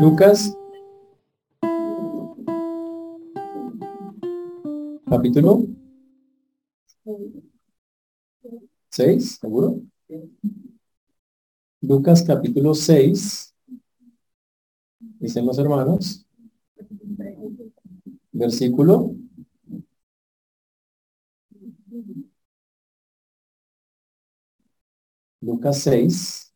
Lucas. Capítulo. 6, ¿seguro? Lucas capítulo 6, dicen los hermanos, versículo Lucas 6,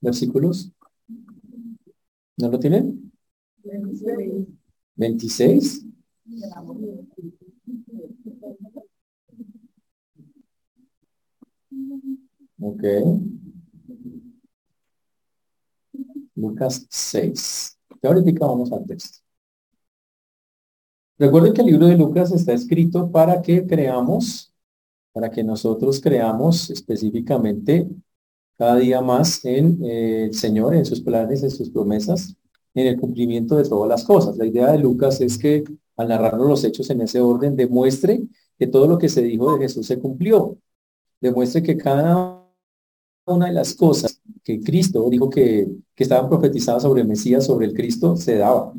Versículos. ¿No lo tienen? 26. Ok. Lucas 6. ahorita vamos al texto. Recuerden que el libro de Lucas está escrito para que creamos, para que nosotros creamos específicamente cada día más en eh, el Señor, en sus planes, en sus promesas, en el cumplimiento de todas las cosas. La idea de Lucas es que al narrarnos los hechos en ese orden, demuestre que todo lo que se dijo de Jesús se cumplió. Demuestre que cada una de las cosas que Cristo dijo que, que estaban profetizadas sobre el Mesías, sobre el Cristo, se daba.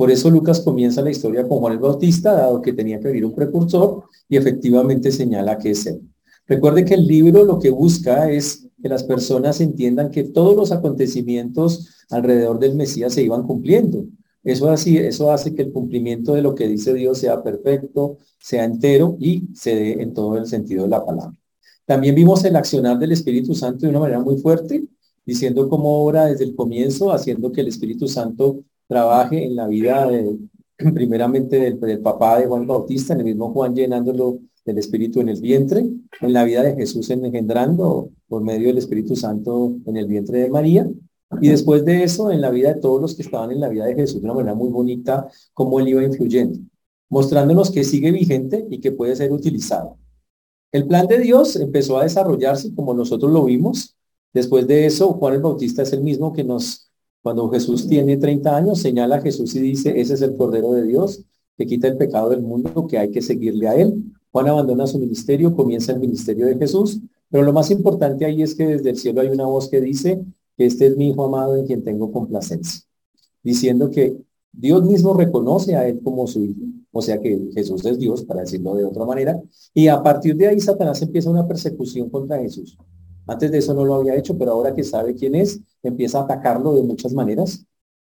Por eso Lucas comienza la historia con Juan el Bautista, dado que tenía que vivir un precursor, y efectivamente señala que es él. Recuerde que el libro lo que busca es que las personas entiendan que todos los acontecimientos alrededor del Mesías se iban cumpliendo. Eso, así, eso hace que el cumplimiento de lo que dice Dios sea perfecto, sea entero y se dé en todo el sentido de la palabra. También vimos el accionar del Espíritu Santo de una manera muy fuerte, diciendo cómo obra desde el comienzo, haciendo que el Espíritu Santo trabaje en la vida de, primeramente del, del papá de Juan Bautista, en el mismo Juan llenándolo del Espíritu en el vientre, en la vida de Jesús engendrando por medio del Espíritu Santo en el vientre de María, y después de eso en la vida de todos los que estaban en la vida de Jesús de una manera muy bonita, cómo él iba influyendo, mostrándonos que sigue vigente y que puede ser utilizado. El plan de Dios empezó a desarrollarse como nosotros lo vimos. Después de eso, Juan el Bautista es el mismo que nos, cuando Jesús tiene 30 años, señala a Jesús y dice, ese es el Cordero de Dios que quita el pecado del mundo, que hay que seguirle a él. Juan abandona su ministerio, comienza el ministerio de Jesús, pero lo más importante ahí es que desde el cielo hay una voz que dice que este es mi hijo amado en quien tengo complacencia, diciendo que Dios mismo reconoce a él como su hijo, o sea que Jesús es Dios, para decirlo de otra manera, y a partir de ahí Satanás empieza una persecución contra Jesús. Antes de eso no lo había hecho, pero ahora que sabe quién es, empieza a atacarlo de muchas maneras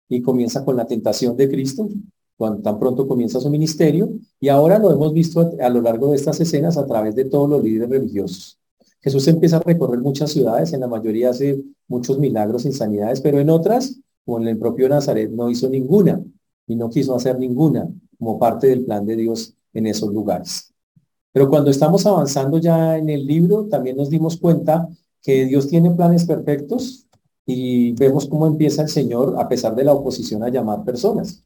y comienza con la tentación de Cristo, cuando tan pronto comienza su ministerio, y ahora lo hemos visto a, lo largo de estas escenas a través de todos los líderes religiosos. Jesús empieza a recorrer muchas ciudades, en la mayoría hace muchos milagros, insanidades, pero en otras, como en el propio Nazaret, no hizo ninguna y no quiso hacer ninguna como parte del plan de Dios en esos lugares. Pero cuando estamos avanzando ya en el libro, también nos dimos cuenta que Dios tiene planes perfectos y vemos cómo empieza el Señor, a pesar de la oposición, a llamar personas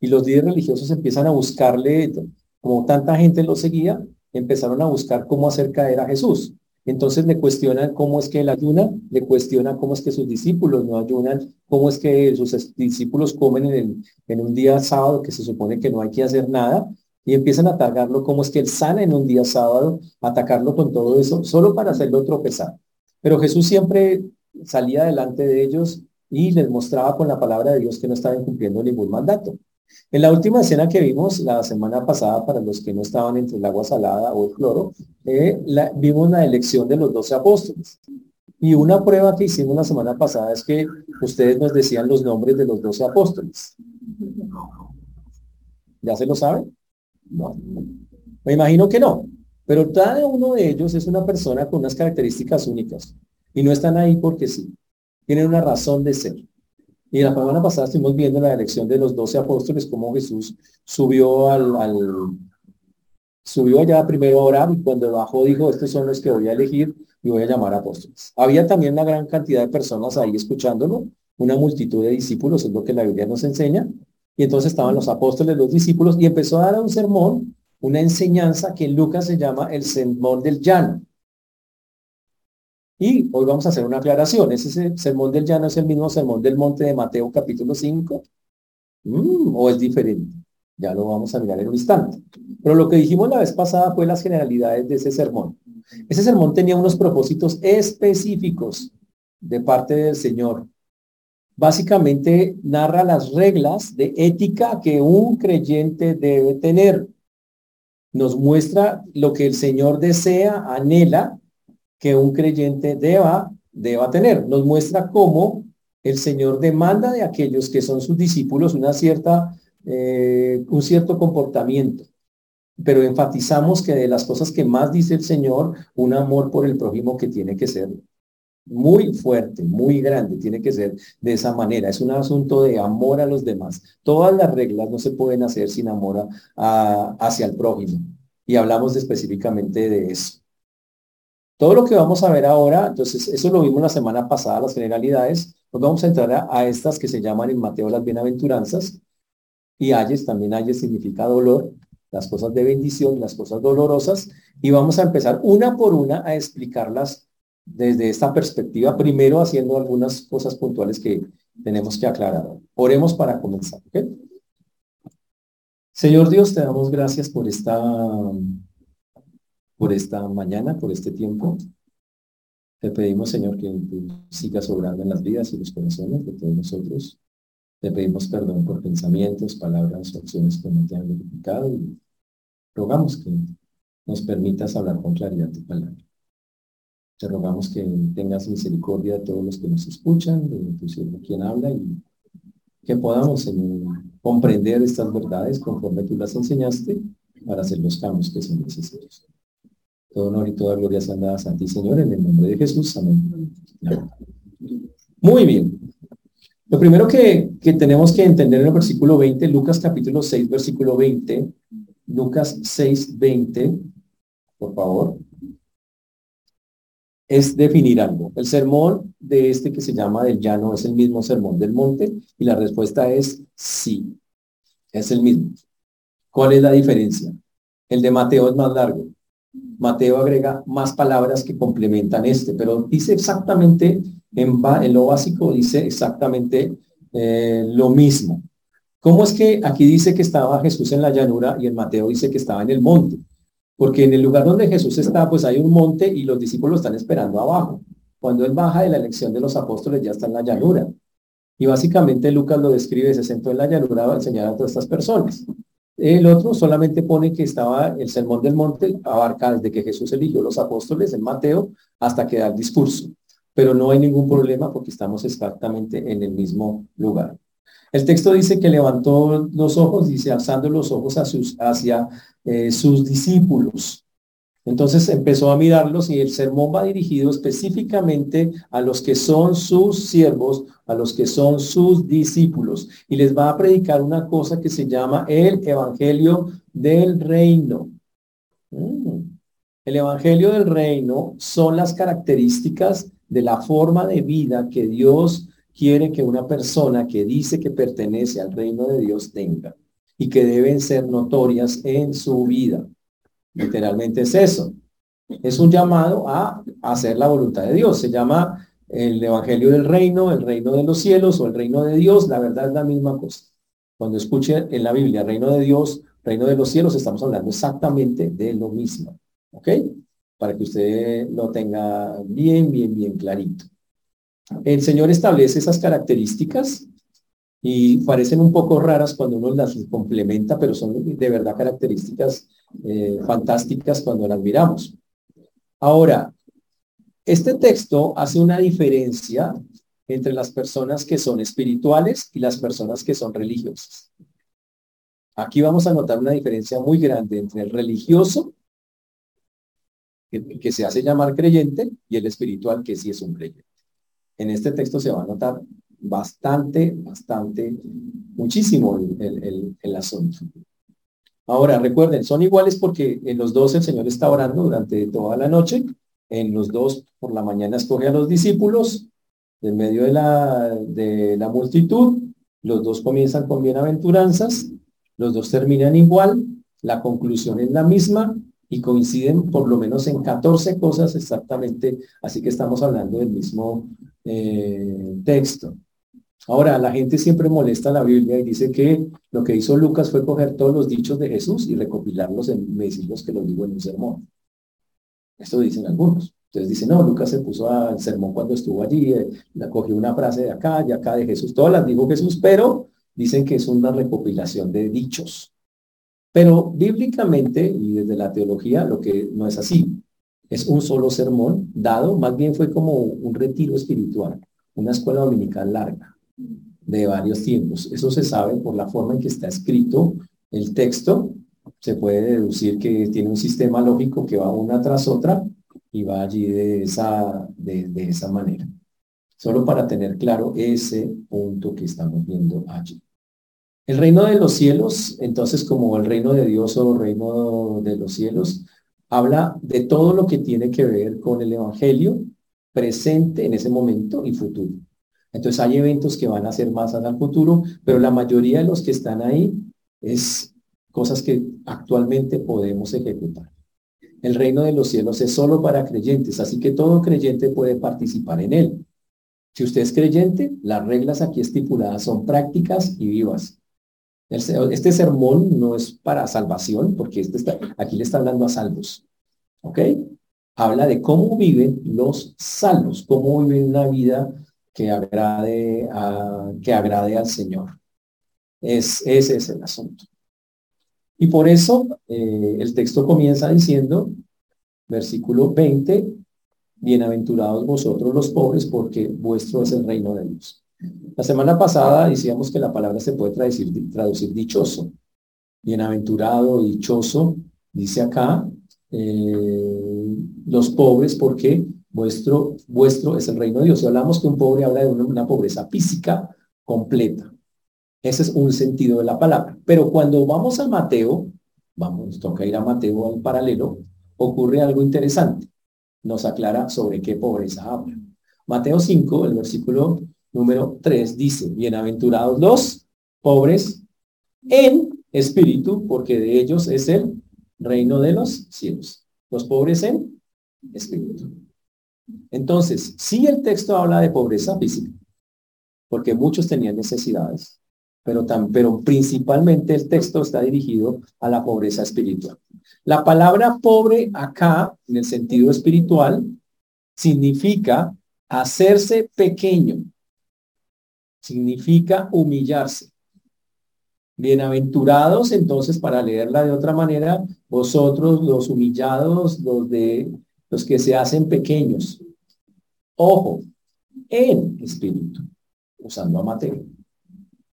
y los líderes religiosos empiezan a buscarle, como tanta gente lo seguía, empezaron a buscar cómo hacer caer a Jesús. Entonces le cuestionan cómo es que él ayuna, le cuestionan cómo es que sus discípulos no ayunan, cómo es que sus discípulos comen en, en un día sábado que se supone que no hay que hacer nada, y empiezan a atacarlo, cómo es que él sana en un día sábado, atacarlo con todo eso, solo para hacerlo tropezar. Pero Jesús siempre salía delante de ellos y les mostraba con la palabra de Dios que no estaban cumpliendo ningún mandato. En la última escena que vimos la semana pasada, para los que no estaban entre el agua salada o el cloro, eh, vimos la elección de los doce apóstoles. Y una prueba que hicimos la semana pasada es que ustedes nos decían los nombres de los doce apóstoles. ¿Ya se lo saben? No. Me imagino que no. Pero cada uno de ellos es una persona con unas características únicas. Y no están ahí porque sí. Tienen una razón de ser. Y la semana pasada estuvimos viendo la elección de los doce apóstoles, cómo Jesús subió al, subió allá primero a orar y cuando bajó dijo, estos son los que voy a elegir y voy a llamar apóstoles. Había también una gran cantidad de personas ahí escuchándolo, una multitud de discípulos, es lo que la Biblia nos enseña. Y entonces estaban los apóstoles, los discípulos, y empezó a dar un sermón, una enseñanza que en Lucas se llama el sermón del llano. Y hoy vamos a hacer una aclaración. ¿Ese sermón del llano es el mismo sermón del monte de Mateo capítulo 5? Mm, ¿O es diferente? Ya lo vamos a mirar en un instante. Pero lo que dijimos la vez pasada fue las generalidades de ese sermón. Ese sermón tenía unos propósitos específicos de parte del Señor. Básicamente narra las reglas de ética que un creyente debe tener. Nos muestra lo que el Señor desea, anhela que un creyente deba, deba tener. Nos muestra cómo el Señor demanda de aquellos que son sus discípulos una cierta, eh, un cierto comportamiento. Pero enfatizamos que de las cosas que más dice el Señor, un amor por el prójimo que tiene que ser muy fuerte, muy grande, tiene que ser de esa manera. Es un asunto de amor a los demás. Todas las reglas no se pueden hacer sin amor hacia el prójimo. Y hablamos específicamente de eso. Todo lo que vamos a ver ahora, entonces, eso lo vimos la semana pasada, las generalidades, pues vamos a entrar a, estas que se llaman en Mateo las bienaventuranzas, y ayes, también ayes significa dolor, las cosas de bendición, las cosas dolorosas, y vamos a empezar una por una a explicarlas desde esta perspectiva, primero haciendo algunas cosas puntuales que tenemos que aclarar. Oremos para comenzar. Señor Dios, te damos gracias por esta por esta mañana, por este tiempo. Te pedimos, Señor, que tú sigas obrando en las vidas y los corazones de todos nosotros. Te pedimos perdón por pensamientos, palabras acciones que no te han glorificado y rogamos que nos permitas hablar con claridad tu palabra. Te rogamos que tengas misericordia de todos los que nos escuchan, de tu siervo quien habla y que podamos comprender estas verdades conforme tú las enseñaste para hacer los cambios que son necesarios. Todo honor y toda gloria sean dadas a ti, Señor, en el nombre de Jesús. Amén. Muy bien. Lo primero que, que, tenemos que entender en el versículo 20, Lucas capítulo 6, versículo 20, Lucas 6, 20, por favor, es definir algo. El sermón de este que se llama del llano es el mismo sermón del monte y la respuesta es sí, es el mismo. ¿Cuál es la diferencia? El de Mateo es más largo. Mateo agrega más palabras que complementan este, pero dice exactamente, en, lo básico dice exactamente eh, lo mismo. ¿Cómo es que aquí dice que estaba Jesús en la llanura y en Mateo dice que estaba en el monte? Porque en el lugar donde Jesús está, pues hay un monte y los discípulos están esperando abajo. Cuando él baja de la elección de los apóstoles, ya está en la llanura. Y básicamente Lucas lo describe, se sentó en la llanura a enseñar a todas estas personas. El otro solamente pone que estaba el sermón del monte, abarca desde que Jesús eligió los apóstoles en Mateo hasta que da el discurso. Pero no hay ningún problema porque estamos exactamente en el mismo lugar. El texto dice que levantó los ojos, dice, alzando los ojos hacia eh, sus discípulos. Entonces empezó a mirarlos y el sermón va dirigido específicamente a los que son sus siervos, a los que son sus discípulos. Y les va a predicar una cosa que se llama el Evangelio del Reino. Mm. El Evangelio del Reino son las características de la forma de vida que Dios quiere que una persona que dice que pertenece al reino de Dios tenga y que deben ser notorias en su vida. Literalmente es eso. Es un llamado a hacer la voluntad de Dios. Se llama el Evangelio del Reino, el Reino de los Cielos o el Reino de Dios. La verdad es la misma cosa. Cuando escuche en la Biblia Reino de Dios, Reino de los Cielos, estamos hablando exactamente de lo mismo. ¿Ok? Para que usted lo tenga bien, bien, bien clarito. El Señor establece esas características y parecen un poco raras cuando uno las complementa, pero son de verdad características eh, fantásticas cuando las miramos. Ahora, este texto hace una diferencia entre las personas que son espirituales y las personas que son religiosas. Aquí vamos a notar una diferencia muy grande entre el religioso, que, que se hace llamar creyente, y el espiritual, que sí es un creyente. En este texto se va a notar bastante, bastante, muchísimo el, el, asunto. Ahora, recuerden, son iguales porque en los dos el Señor está orando durante toda la noche. En los dos, por la mañana, escoge a los discípulos en medio de la, de la multitud. Los dos comienzan con bienaventuranzas. Los dos terminan igual. La conclusión es la misma y coinciden por lo menos en 14 cosas exactamente. Así que estamos hablando del mismo eh, texto. Ahora, la gente siempre molesta la Biblia y dice que lo que hizo Lucas fue coger todos los dichos de Jesús y recopilarlos en decirlos que los digo en un sermón. Esto dicen algunos. Entonces dicen, no, Lucas se puso al sermón cuando estuvo allí, eh, la cogió una frase de acá y acá de Jesús, todas las dijo Jesús, pero dicen que es una recopilación de dichos. Pero bíblicamente y desde la teología lo que no es así. Es un solo sermón dado, más bien fue como un retiro espiritual, una escuela dominical larga de varios tiempos. Eso se sabe por la forma en que está escrito el texto. Se puede deducir que tiene un sistema lógico que va una tras otra y va allí de esa, de, esa manera. Solo para tener claro ese punto que estamos viendo allí. El reino de los cielos, entonces como el reino de Dios o reino de los cielos, habla de todo lo que tiene que ver con el evangelio presente en ese momento y futuro. Entonces hay eventos que van a ser más al futuro, pero la mayoría de los que están ahí es cosas que actualmente podemos ejecutar. El reino de los cielos es solo para creyentes, así que todo creyente puede participar en él. Si usted es creyente, las reglas aquí estipuladas son prácticas y vivas. Este sermón no es para salvación, porque este está, aquí le está hablando a salvos. ¿Ok? Habla de cómo viven los salvos, cómo viven una vida que agrade, a, que agrade al Señor. Es, ese es el asunto. Y por eso eh, el texto comienza diciendo, versículo 20, bienaventurados vosotros los pobres, porque vuestro es el reino de Dios. La semana pasada decíamos que la palabra se puede traducir, traducir dichoso. Bienaventurado, dichoso, dice acá, eh, los pobres, porque Vuestro, vuestro es el reino de Dios. Si hablamos que un pobre habla de una, pobreza física completa. Ese es un sentido de la palabra. Pero cuando vamos a Mateo, vamos, toca ir a Mateo al paralelo, ocurre algo interesante. Nos aclara sobre qué pobreza habla. Mateo 5, el versículo número 3 dice, bienaventurados los pobres en espíritu, porque de ellos es el reino de los cielos. Los pobres en espíritu. Entonces, sí el texto habla de pobreza física, porque muchos tenían necesidades, pero, tan, pero principalmente el texto está dirigido a la pobreza espiritual. La palabra pobre acá, en el sentido espiritual, significa hacerse pequeño, significa humillarse. Bienaventurados, entonces, para leerla de otra manera, vosotros los humillados, los de los que se hacen pequeños. Ojo, en espíritu, usando a Mateo.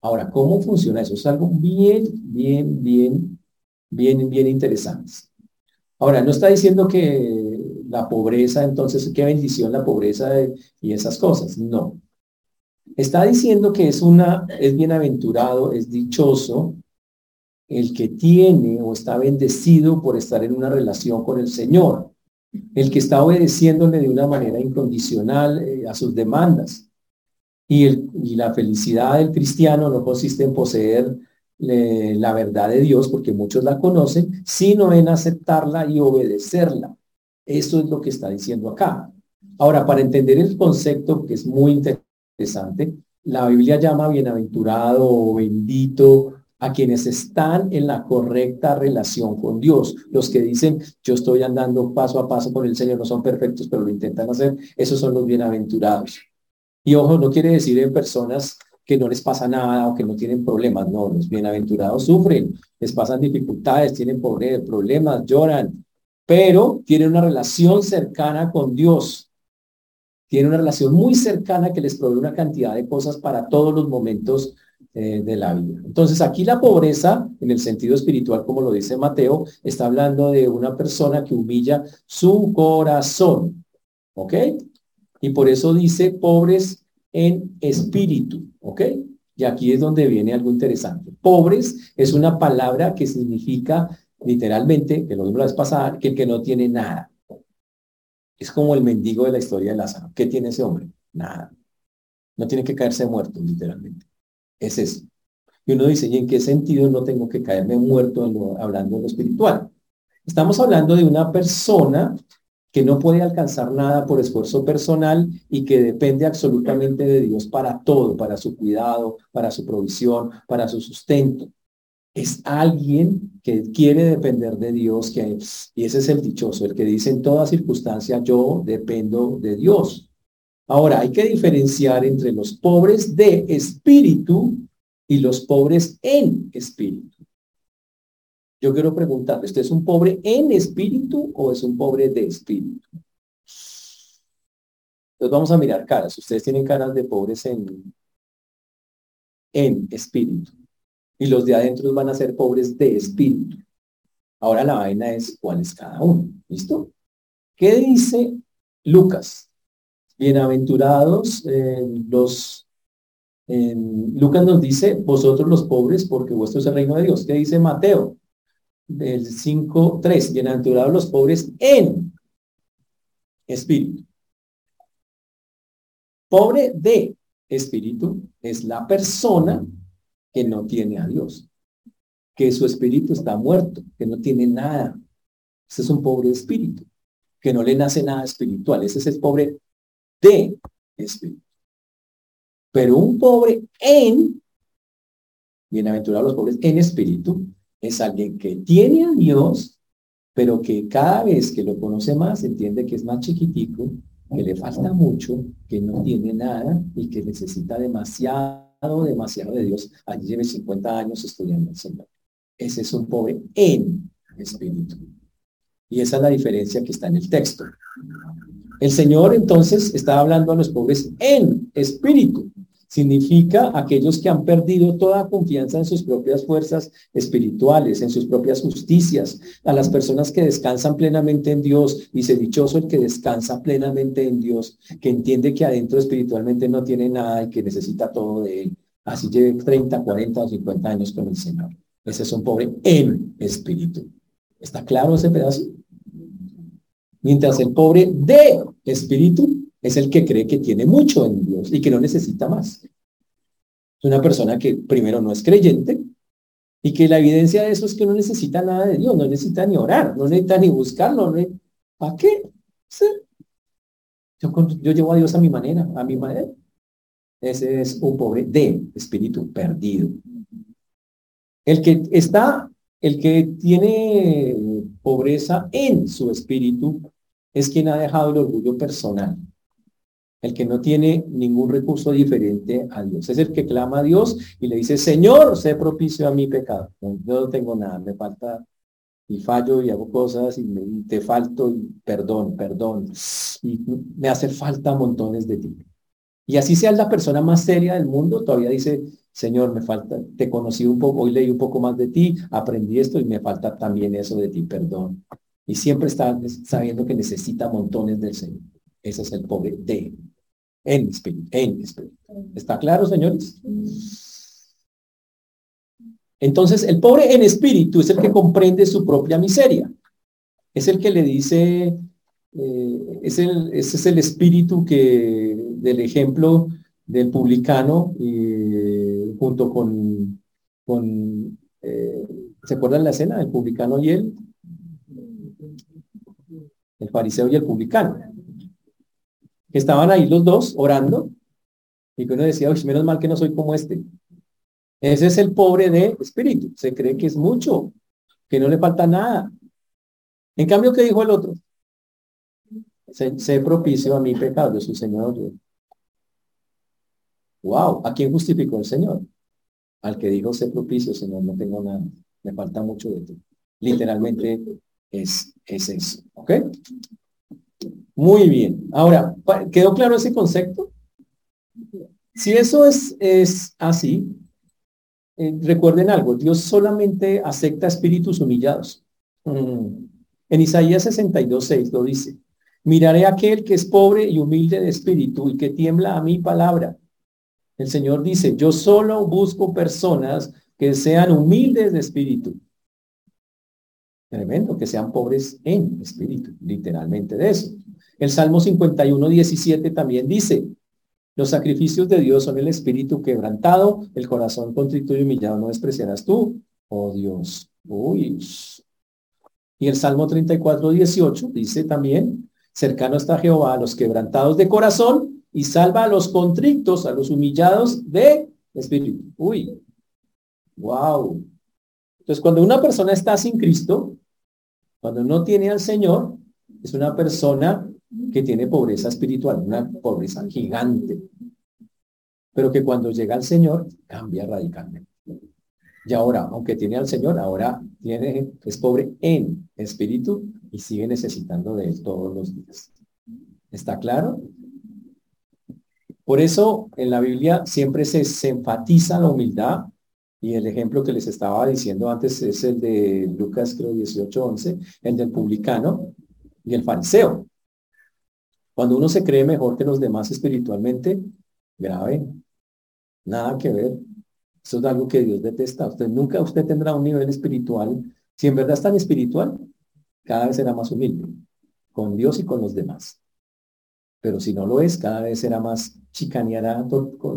Ahora, ¿cómo funciona eso? Es algo bien, bien, bien, bien, bien interesante. Ahora, no está diciendo que la pobreza, entonces, qué bendición la pobreza y esas cosas. No. Está diciendo que es una, es bienaventurado, es dichoso el que tiene o está bendecido por estar en una relación con el Señor el que está obedeciéndole de una manera incondicional eh, a sus demandas. Y, y, la felicidad del cristiano no consiste en poseer la verdad de Dios, porque muchos la conocen, sino en aceptarla y obedecerla. Eso es lo que está diciendo acá. Ahora, para entender el concepto, que es muy interesante, la Biblia llama bienaventurado o bendito a quienes están en la correcta relación con Dios. Los que dicen, yo estoy andando paso a paso con el Señor, no son perfectos, pero lo intentan hacer, esos son los bienaventurados. Y ojo, no quiere decir en personas que no les pasa nada o que no tienen problemas, no, los bienaventurados sufren, les pasan dificultades, tienen problemas, lloran, pero tienen una relación cercana con Dios. Tienen una relación muy cercana que les provee una cantidad de cosas para todos los momentos eh, de la vida. Entonces aquí la pobreza, en el sentido espiritual, como lo dice Mateo, está hablando de una persona que humilla su corazón. ¿Ok? Y por eso dice pobres en espíritu. ¿Ok? Y aquí es donde viene algo interesante. Pobres es una palabra que significa literalmente, que lo vimos la vez pasada, que el que no tiene nada. Es como el mendigo de la historia de Lázaro. ¿Qué tiene ese hombre? Nada. No tiene que caerse muerto, literalmente es eso. Y uno dice, ¿y en qué sentido no tengo que caerme muerto hablando de lo espiritual? Estamos hablando de una persona que no puede alcanzar nada por esfuerzo personal y que depende absolutamente de Dios para todo, para su cuidado, para su provisión, para su sustento. Es alguien que quiere depender de Dios, que, y ese es el dichoso, el que dice en toda circunstancia, yo dependo de Dios. Ahora, hay que diferenciar entre los pobres de espíritu y los pobres en espíritu. Yo quiero preguntarle, ¿usted es un pobre en espíritu o es un pobre de espíritu? Entonces vamos a mirar caras. Ustedes tienen caras de pobres en, en espíritu. Y los de adentro van a ser pobres de espíritu. Ahora la vaina es cuál es cada uno. ¿Listo? ¿Qué dice Lucas? Bienaventurados eh, los... Lucas nos dice, vosotros los pobres, porque vuestro es el reino de Dios. ¿Qué dice Mateo? Del 5.3, bienaventurados los pobres en espíritu. Pobre de espíritu es la persona que no tiene a Dios, que su espíritu está muerto, que no tiene nada. Ese es un pobre espíritu, que no le nace nada espiritual. Ese es el pobre de espíritu. Pero un pobre en, bienaventurados los pobres en espíritu, es alguien que tiene a Dios, pero que cada vez que lo conoce más, entiende que es más chiquitico, que le falta mucho, que no tiene nada y que necesita demasiado, demasiado de Dios. Allí lleve 50 años estudiando el Señor. Ese es un pobre en espíritu. Y esa es la diferencia que está en el texto. El Señor entonces está hablando a los pobres en espíritu. Significa aquellos que han perdido toda confianza en sus propias fuerzas espirituales, en sus propias justicias, a las personas que descansan plenamente en Dios. Dice, dichoso el que descansa plenamente en Dios, que entiende que adentro espiritualmente no tiene nada y que necesita todo de Él. Así lleve 30, 40 o 50 años con el Señor. Ese es un pobre en espíritu. ¿Está claro ese pedazo? Mientras el pobre de espíritu es el que cree que tiene mucho en Dios y que no necesita más. Es una persona que primero no es creyente y que la evidencia de eso es que no necesita nada de Dios, no necesita ni orar, no necesita ni buscarlo. No ¿Para qué? Yo, yo llevo a Dios a mi manera, a mi manera. Ese es un pobre de espíritu perdido. El que está, el que tiene pobreza en su espíritu es quien ha dejado el orgullo personal. El que no tiene ningún recurso diferente a Dios. Es el que clama a Dios y le dice, Señor, sé propicio a mi pecado. yo no tengo nada, me falta y fallo y hago cosas y, te falto y perdón, perdón. Y me hace falta montones de ti. Y así sea la persona más seria del mundo, todavía dice, Señor, me falta, te conocí un poco, hoy leí un poco más de ti, aprendí esto y me falta también eso de ti, perdón. Y siempre está sabiendo que necesita montones del Señor. Ese es el pobre de, en espíritu, en espíritu. ¿Está claro, señores? Entonces, el pobre en espíritu es el que comprende su propia miseria. Es el que le dice, eh, es el, ese es el espíritu que, del ejemplo del publicano, y, junto con, con eh, ¿se acuerdan la escena del publicano y él? El fariseo y el publicano. Estaban ahí los dos orando y que uno decía, Uy, menos mal que no soy como este. Ese es el pobre de espíritu. Se cree que es mucho, que no le falta nada. En cambio, ¿qué dijo el otro? Se, propicio a mi pecado, su Señor. Wow, ¿a quién justificó el Señor? Al que dijo, sé propicio, Señor, no tengo nada, me falta mucho de ti. Literalmente es, es eso, ¿ok? Muy bien. Ahora, ¿quedó claro ese concepto? Si eso es, es así, eh, recuerden algo, Dios solamente acepta espíritus humillados. Mm. En Isaías 62, 6 lo dice, miraré a aquel que es pobre y humilde de espíritu y que tiembla a mi palabra. El Señor dice, yo solo busco personas que sean humildes de espíritu Tremendo, que sean pobres en espíritu, literalmente de eso. El Salmo 51, 17 también dice, los sacrificios de Dios son el espíritu quebrantado, el corazón contrito y humillado no despreciarás tú, oh Dios. Uy. Y el Salmo 34, 18 dice también, cercano está Jehová a los quebrantados de corazón y salva a los contrictos, a los humillados de espíritu. Uy, wow. Entonces, cuando una persona está sin Cristo, cuando no tiene al Señor, es una persona que tiene pobreza espiritual, una pobreza gigante, pero que cuando llega al Señor cambia radicalmente. Y ahora, aunque tiene al Señor, ahora tiene, es pobre en espíritu y sigue necesitando de Él todos los días. ¿Está claro? Por eso en la Biblia siempre se, se enfatiza la humildad y el ejemplo que les estaba diciendo antes es el de Lucas, creo, 18, 11, el del publicano y el fariseo. Cuando uno se cree mejor que los demás espiritualmente, grave, nada que ver. Eso es algo que Dios detesta. Usted nunca usted tendrá un nivel espiritual. Si en verdad es tan espiritual, cada vez será más humilde con Dios y con los demás. Pero si no lo es, cada vez será más chicaneará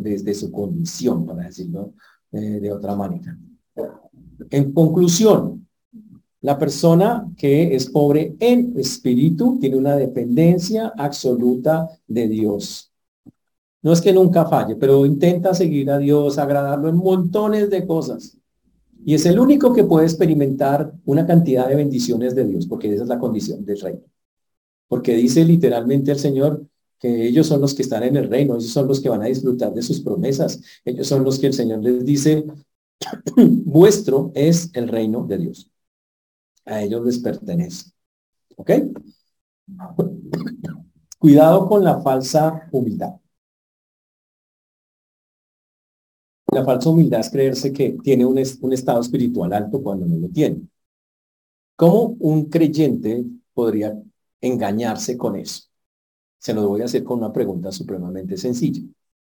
desde su condición, para decirlo eh, de otra manera. En conclusión, la persona que es pobre en espíritu tiene una dependencia absoluta de Dios. No es que nunca falle, pero intenta seguir a Dios, agradarlo en montones de cosas. Y es el único que puede experimentar una cantidad de bendiciones de Dios, porque esa es la condición del reino. Porque dice literalmente el Señor que ellos son los que están en el reino, ellos son los que van a disfrutar de sus promesas, ellos son los que el Señor les dice, vuestro es el reino de Dios a ellos les pertenece. ¿Ok? Cuidado con la falsa humildad. La falsa humildad es creerse que tiene un, un estado espiritual alto cuando no lo tiene. ¿Cómo un creyente podría engañarse con eso? Se lo voy a hacer con una pregunta supremamente sencilla.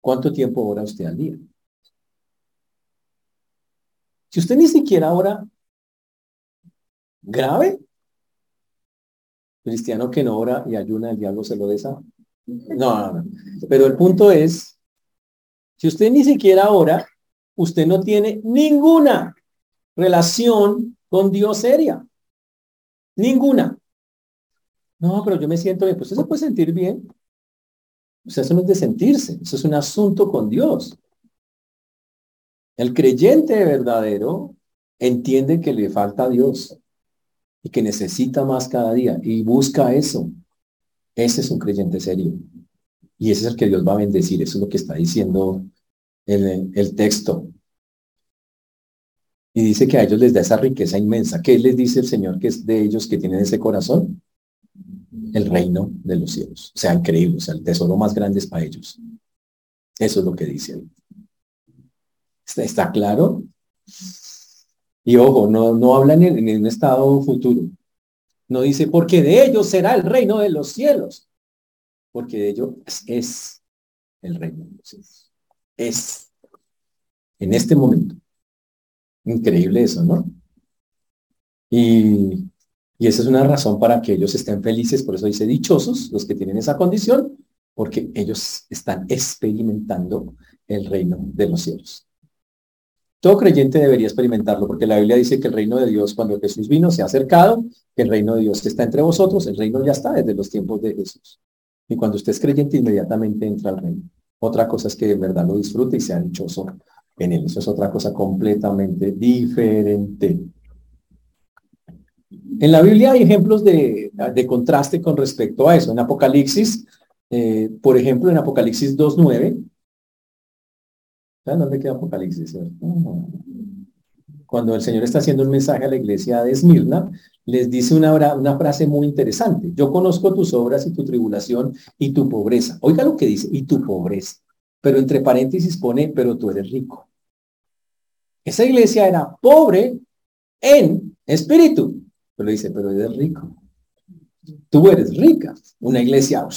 ¿Cuánto tiempo ora usted al día? Si usted ni siquiera ora grave. Cristiano que no ora y ayuna, el diablo se lo desa. No, no, Pero el punto es, si usted ni siquiera ora, usted no tiene ninguna relación con Dios seria. Ninguna. No, pero yo me siento bien. Pues usted se puede sentir bien. O sea, eso no es de sentirse. Eso es un asunto con Dios. El creyente verdadero entiende que le falta a Dios y que necesita más cada día y busca eso, ese es un creyente serio. Y ese es el que Dios va a bendecir. Eso es lo que está diciendo el, el texto. Y dice que a ellos les da esa riqueza inmensa. ¿Qué les dice el Señor que es de ellos que tienen ese corazón? El reino de los cielos. O sea, increíble. O sea, el tesoro más grande es para ellos. Eso es lo que dice. ¿Está, está claro? Y ojo, no, no hablan en, en un estado futuro. No dice, porque de ellos será el reino de los cielos. Porque de ellos es el reino de los cielos. Es. En este momento. Increíble eso, ¿no? Y, y esa es una razón para que ellos estén felices. Por eso dice dichosos los que tienen esa condición, porque ellos están experimentando el reino de los cielos. Todo creyente debería experimentarlo, porque la Biblia dice que el reino de Dios, cuando Jesús vino, se ha acercado, que el reino de Dios está entre vosotros, el reino ya está desde los tiempos de Jesús. Y cuando usted es creyente, inmediatamente entra al reino. Otra cosa es que de verdad lo disfrute y sea dichoso en él. Eso es otra cosa completamente diferente. En la Biblia hay ejemplos de, de contraste con respecto a eso. En Apocalipsis, eh, por ejemplo, en Apocalipsis 2.9, dónde queda Apocalipsis? Cuando el Señor está haciendo un mensaje a la iglesia de Esmirna, les dice una, una frase muy interesante. Yo conozco tus obras y tu tribulación y tu pobreza. Oiga lo que dice, y tu pobreza. Pero entre paréntesis pone, pero tú eres rico. Esa iglesia era pobre en espíritu. Pero dice, pero eres rico. Tú eres rica. Una iglesia.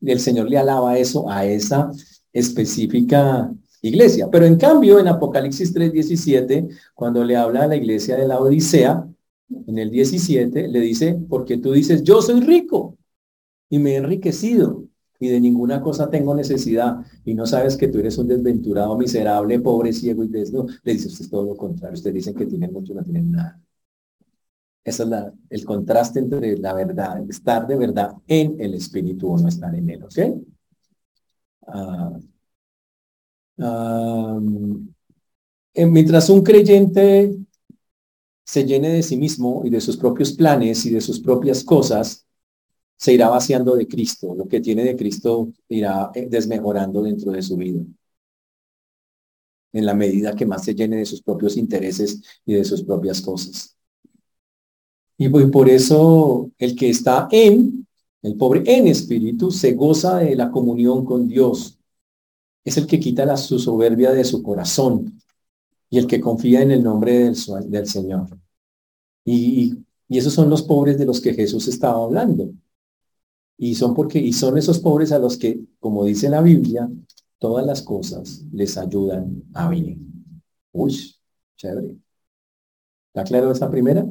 Y el Señor le alaba eso a esa específica iglesia. Pero en cambio, en Apocalipsis 3.17, cuando le habla a la iglesia de la Odisea, en el 17, le dice, porque tú dices, yo soy rico y me he enriquecido y de ninguna cosa tengo necesidad y no sabes que tú eres un desventurado, miserable, pobre, ciego y desnudo. Le dice, usted es todo lo contrario. Ustedes dicen que tienen mucho, no tienen nada. Ese es el contraste entre la verdad, estar de verdad en el espíritu o no estar en él, ¿ok? Ah, ah, mientras un creyente se llene de sí mismo y de sus propios planes y de sus propias cosas, se irá vaciando de Cristo. Lo que tiene de Cristo irá eh, desmejorando dentro de su vida. En la medida que más se llene de sus propios intereses y de sus propias cosas. Y por eso el que está en, el pobre en espíritu, se goza de la comunión con Dios. Es el que quita la, su soberbia de su corazón y el que confía en el nombre del, del Señor. Y, esos son los pobres de los que Jesús estaba hablando. Y son porque, y son esos pobres a los que, como dice la Biblia, todas las cosas les ayudan a vivir. Uy, chévere. ¿Está claro esa primera?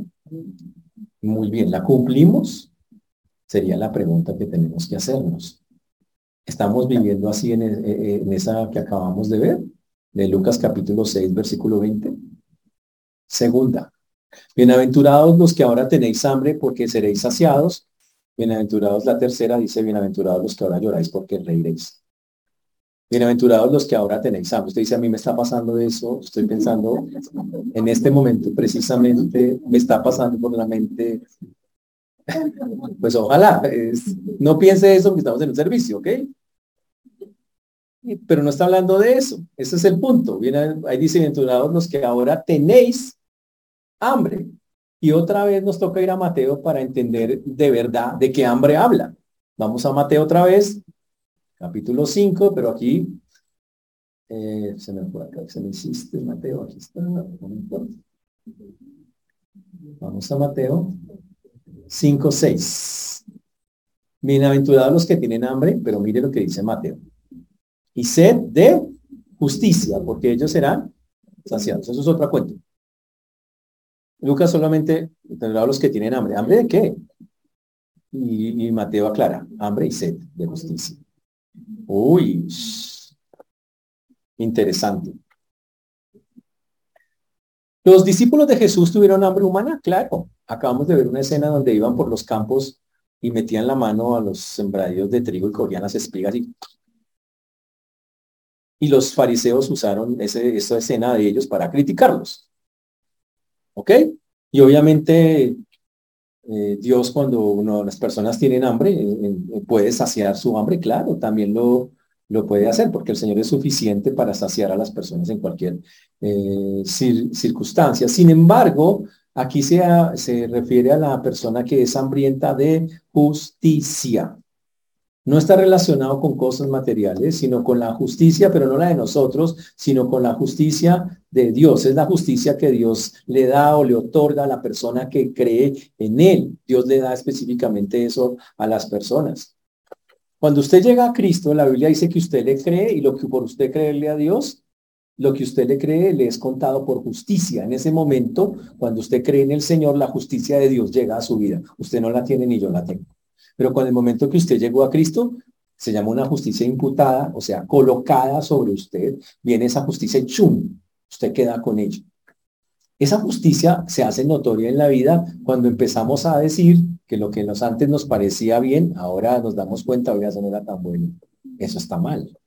Muy bien, ¿la cumplimos? Sería la pregunta que tenemos que hacernos. ¿Estamos viviendo así en, en esa que acabamos de ver? De Lucas capítulo 6, versículo 20. Segunda, bienaventurados los que ahora tenéis hambre porque seréis saciados Bienaventurados la tercera dice, bienaventurados los que ahora lloráis porque reiréis. Bienaventurados los que ahora tenéis hambre. Usted dice, a mí me está pasando eso, estoy pensando en este momento precisamente, me está pasando por la mente. Pues ojalá, no piense eso que estamos en un servicio, ¿ok? Pero no está hablando de eso, ese es el punto. Viene, ahí dice, bienaventurados los que ahora tenéis hambre. Y otra vez nos toca ir a Mateo para entender de verdad de qué hambre habla. Vamos a Mateo otra vez, capítulo 5, pero aquí eh, se me fue acá, se me hiciste Mateo, aquí está. Vamos a Mateo 5, 6. Bienaventurados los que tienen hambre, pero mire lo que dice Mateo. Y sed de justicia, porque ellos serán saciados. Eso es otra cuenta. Lucas solamente tendrá los que tienen hambre. ¿Hambre de qué? Y, Mateo aclara, hambre y sed de justicia. Uy, interesante. ¿Los discípulos de Jesús tuvieron hambre humana? Claro. Acabamos de ver una escena donde iban por los campos y metían la mano a los sembradíos de trigo y cogían las espigas y... Y los fariseos usaron ese, esa escena de ellos para criticarlos. ¿Ok? Y obviamente eh, Dios cuando uno, las personas tienen hambre, eh, eh, puede saciar su hambre, claro, también lo, lo puede hacer, porque el Señor es suficiente para saciar a las personas en cualquier circunstancia. Sin embargo, aquí se, se refiere a la persona que es hambrienta de justicia no está relacionado con cosas materiales, sino con la justicia, pero no la de nosotros, sino con la justicia de Dios. Es la justicia que Dios le da o le otorga a la persona que cree en Él. Dios le da específicamente eso a las personas. Cuando usted llega a Cristo, la Biblia dice que usted le cree y lo que por usted creerle a Dios, lo que usted le cree le es contado por justicia. En ese momento, cuando usted cree en el Señor, la justicia de Dios llega a su vida. Usted no la tiene ni yo la tengo. Pero con el momento que usted llegó a Cristo, se llama una justicia imputada, o sea, colocada sobre usted, viene esa justicia y chum, usted queda con ella. Esa justicia se hace notoria en la vida cuando empezamos a decir que lo que nos antes nos parecía bien, ahora nos damos cuenta, oiga, eso no era tan bueno. Eso está mal.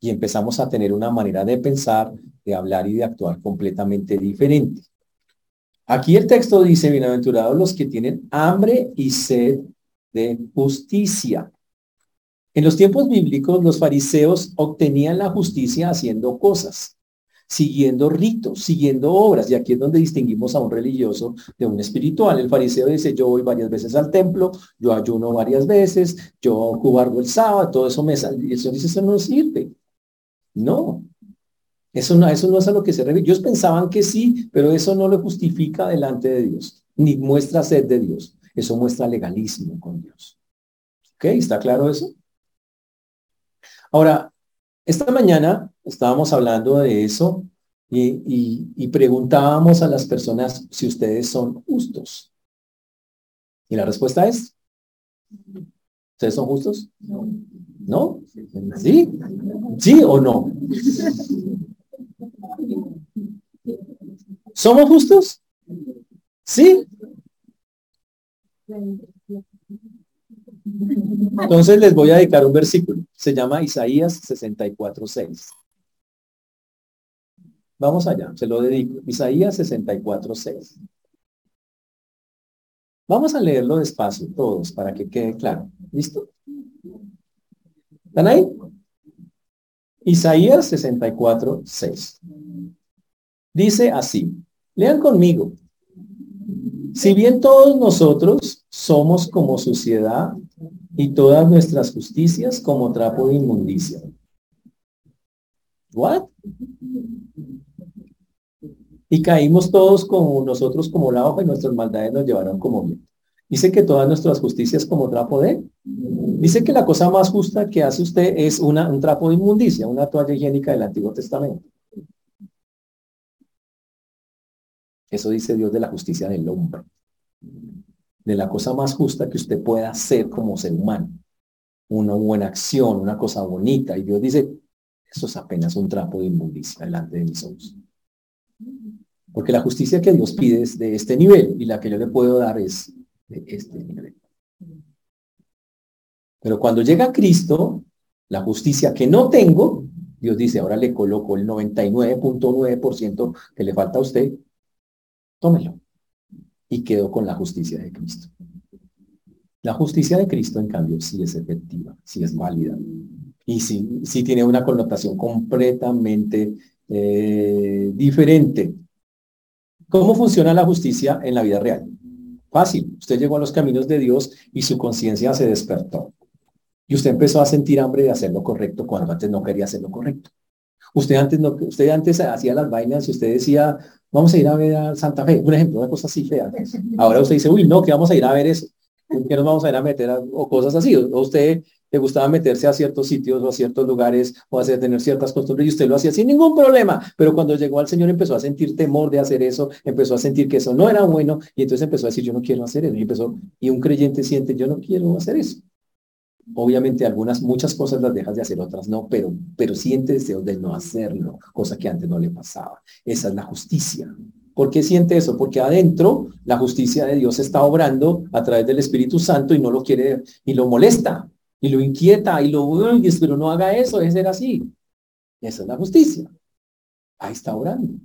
Y empezamos a tener una manera de pensar, de hablar y de actuar completamente diferente. Aquí el texto dice, bienaventurados los que tienen hambre y sed de justicia. En los tiempos bíblicos, los fariseos obtenían la justicia haciendo cosas, siguiendo ritos, siguiendo obras. Y aquí es donde distinguimos a un religioso de un espiritual. El fariseo dice, yo voy varias veces al templo, yo ayuno varias veces, yo guardo el sábado, todo eso me sale. Y eso dice, eso no sirve. No. Eso no, eso no es a lo que se refiere. Ellos pensaban que sí, pero eso no lo justifica delante de Dios, ni muestra sed de Dios. Eso muestra legalismo con Dios. ¿Ok? ¿Está claro eso? Ahora, esta mañana estábamos hablando de eso y, preguntábamos a las personas si ustedes son justos. Y la respuesta es, ¿ustedes son justos? ¿No? ¿Sí? ¿Sí o no? ¿Somos justos? ¿Sí? Entonces les voy a dedicar un versículo. Se llama Isaías 64.6. Vamos allá, se lo dedico. Isaías 64.6. Vamos a leerlo despacio todos para que quede claro. ¿Listo? ¿Están ahí? Isaías 64.6. Dice así, lean conmigo. Si bien todos nosotros somos como suciedad y todas nuestras justicias como trapo de inmundicia. ¿What? Y caímos todos como nosotros como la hoja y nuestras maldades nos llevaron como bien. Dice que todas nuestras justicias como trapo de. Dice que la cosa más justa que hace usted es un trapo de inmundicia, una toalla higiénica del Antiguo Testamento. Eso dice Dios de la justicia del hombre. De la cosa más justa que usted pueda hacer como ser humano. Una buena acción, una cosa bonita. Y Dios dice, eso es apenas un trapo de inmundicia delante de mis ojos. Porque la justicia que Dios pide es de este nivel y la que yo le puedo dar es de este nivel. Pero cuando llega Cristo, la justicia que no tengo, Dios dice, ahora le coloco el 99.9% que le falta a usted tómelo. Y quedó con la justicia de Cristo. La justicia de Cristo, en cambio, sí es efectiva, sí es válida. Y sí, sí tiene una connotación completamente eh, diferente. ¿Cómo funciona la justicia en la vida real? Fácil. Usted llegó a los caminos de Dios y su conciencia se despertó. Y usted empezó a sentir hambre de hacer lo correcto cuando antes no quería hacer lo correcto. Usted antes, no, usted antes hacía las vainas y usted decía, vamos a ir a ver a Santa Fe, un ejemplo, una cosa así fea. Ahora usted dice, uy, no, que vamos a ir a ver eso. que nos vamos a ir a meter o cosas así? O usted le gustaba meterse a ciertos sitios o a ciertos lugares o hacer tener ciertas costumbres y usted lo hacía sin ningún problema. Pero cuando llegó al Señor empezó a sentir temor de hacer eso, empezó a sentir que eso no era bueno y entonces empezó a decir, yo no quiero hacer eso. Y empezó, y un creyente siente, yo no quiero hacer eso. Obviamente algunas, muchas cosas las dejas de hacer, otras no, pero, pero siente deseo de no hacerlo, cosa que antes no le pasaba. Esa es la justicia. ¿Por qué siente eso? Porque adentro la justicia de Dios está obrando a través del Espíritu Santo y no lo quiere y lo molesta y lo inquieta y lo, pero no haga eso, es ser así. Esa es la justicia. Ahí está obrando.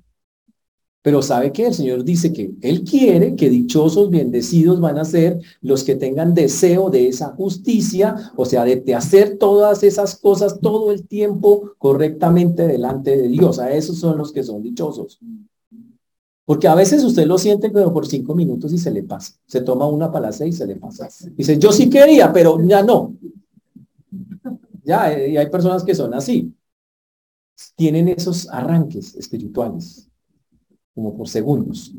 Pero sabe que el Señor dice que Él quiere que dichosos, bendecidos van a ser los que tengan deseo de esa justicia, o sea, de, hacer todas esas cosas todo el tiempo correctamente delante de Dios. A esos son los que son dichosos. Porque a veces usted lo siente, pero por cinco minutos y se le pasa. Se toma una para y se le pasa. Dice, yo sí quería, pero ya no. Ya, y hay personas que son así. Tienen esos arranques espirituales como por segundos.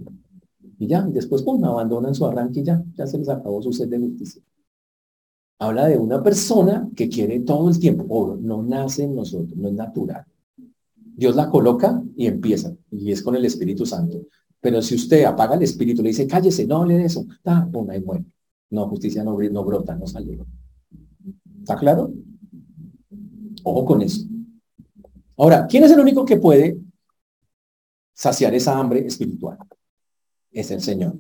Y ya, y después pum, abandonan su arranque y ya, ya se les acabó su sed de justicia. Habla de una persona que quiere todo el tiempo, no nace en nosotros, no es natural. Dios la coloca y empieza, y es con el Espíritu Santo. Pero si usted apaga el Espíritu, le dice, cállese, no hable de eso, está, pum, ahí muere. No, justicia no, no brota, no sale. ¿Está claro? Ojo con eso. Ahora, ¿quién es el único que puede saciar esa hambre espiritual. Es el Señor.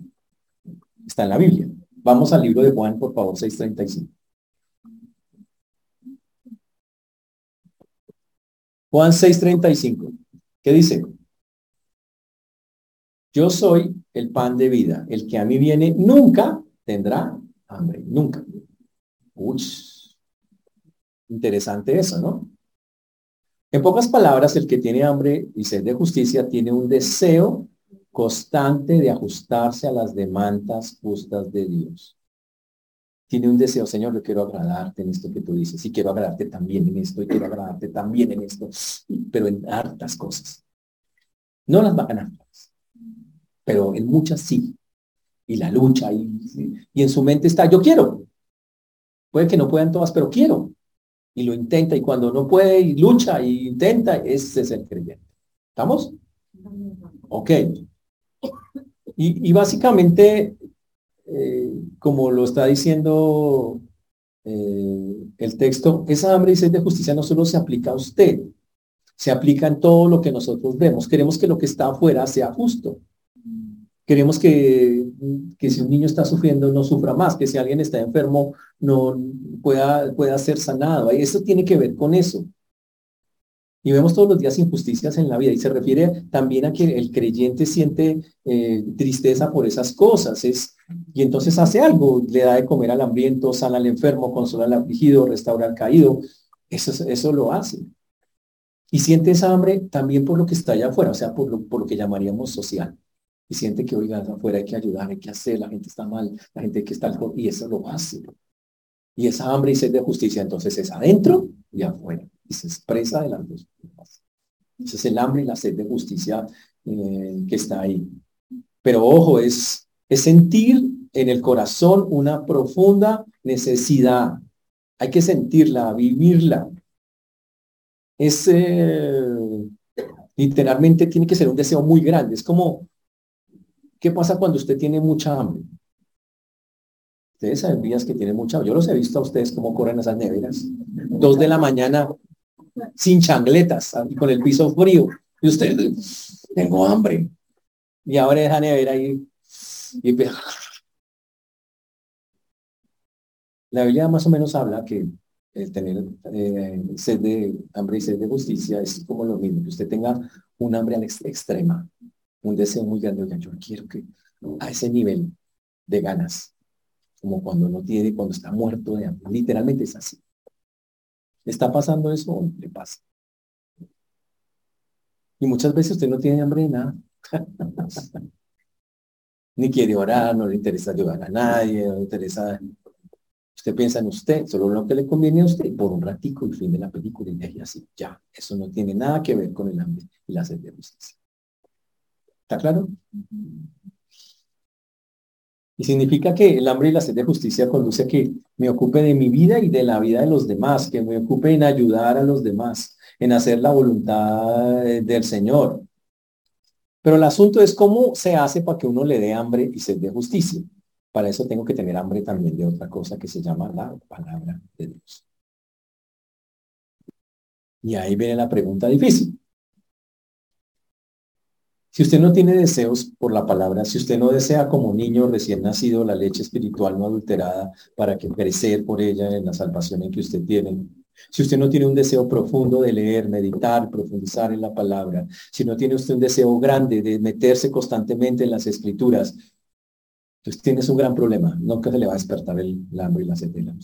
Está en la Biblia. Vamos al libro de Juan, por favor, 6.35. Juan 6.35. ¿Qué dice? Yo soy el pan de vida. El que a mí viene nunca tendrá hambre. Nunca. Uy. Interesante eso, ¿no? En pocas palabras, el que tiene hambre y sed de justicia tiene un deseo constante de ajustarse a las demandas justas de Dios. Tiene un deseo, Señor, yo quiero agradarte en esto que tú dices, y quiero agradarte también en esto, y quiero agradarte también en esto, pero en hartas cosas. No las ganar pero en muchas sí. Y la lucha, y, y en su mente está, yo quiero. Puede que no puedan todas, pero quiero y lo intenta y cuando no puede y lucha y intenta, ese es el creyente. ¿Estamos? Ok. Y, básicamente, eh, como lo está diciendo eh, el texto, esa hambre y sed de justicia no solo se aplica a usted, se aplica en todo lo que nosotros vemos. Queremos que lo que está afuera sea justo. Queremos que, que si un niño está sufriendo no sufra más, que si alguien está enfermo no pueda, pueda ser sanado. Eso tiene que ver con eso. Y vemos todos los días injusticias en la vida y se refiere también a que el creyente siente eh, tristeza por esas cosas es, y entonces hace algo, le da de comer al hambriento, sana al enfermo, consola al afligido, restaura al caído. Eso, eso lo hace. Y siente esa hambre también por lo que está allá afuera, o sea, por lo, por lo que llamaríamos social. Y siente que, oiga, afuera hay que ayudar, hay que hacer, la gente está mal, la gente que está y eso lo hace. Y esa hambre y sed de justicia entonces es adentro y afuera y se expresa de las dos. Ese es el hambre y la sed de justicia eh, que está ahí. Pero ojo, es, es sentir en el corazón una profunda necesidad. Hay que sentirla, vivirla. Es eh, literalmente tiene que ser un deseo muy grande. Es como, ¿qué pasa cuando usted tiene mucha hambre? Ustedes saben que tienen mucha hambre. Yo los he visto a ustedes cómo corren esas neveras. Dos de la mañana sin changletas, con el piso frío. Y usted, tengo hambre. Y ahora deja nevera ahí. Y la Biblia más o menos habla que el tener eh, sed de hambre y sed de justicia es como lo mismo, que usted tenga un hambre al extrema, un deseo muy grande. Oiga, yo quiero que a ese nivel de ganas, como cuando no tiene, cuando está muerto de hambre. Literalmente es así está pasando eso? Le pasa. Y muchas veces usted no tiene hambre de nada. Ni quiere orar, no le interesa ayudar a nadie, no le interesa. Usted piensa en usted, solo lo que le conviene a usted, por un ratico el fin de la película y así. Ya, eso no tiene nada que ver con el hambre y la sed de justicia. ¿Está claro? Y significa que el hambre y la sed de justicia conduce a que me ocupe de mi vida y de la vida de los demás, que me ocupe en ayudar a los demás, en hacer la voluntad del Señor. Pero el asunto es cómo se hace para que uno le dé hambre y sed de justicia. Para eso tengo que tener hambre también de otra cosa que se llama la palabra de Dios. Y ahí viene la pregunta difícil. Si usted no tiene deseos por la palabra, si usted no desea como niño recién nacido la leche espiritual no adulterada para que crecer por ella en la salvación en que usted tiene, si usted no tiene un deseo profundo de leer, meditar, profundizar en la palabra, si no tiene usted un deseo grande de meterse constantemente en las escrituras, pues tienes un gran problema. Nunca se le va a despertar el, hambre y la sed de la.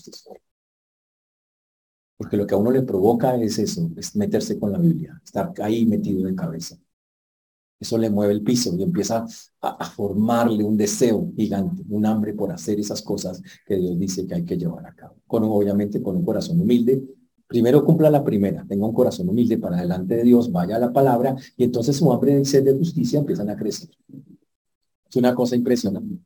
Porque lo que a uno le provoca es eso, es meterse con la Biblia, estar ahí metido de cabeza. Eso le mueve el piso y empieza a, formarle un deseo gigante, un hambre por hacer esas cosas que Dios dice que hay que llevar a cabo. Con, obviamente con un corazón humilde. Primero cumpla la primera, tenga un corazón humilde para delante de Dios, vaya a la palabra y entonces su hambre y sed de justicia empiezan a crecer. Es una cosa impresionante.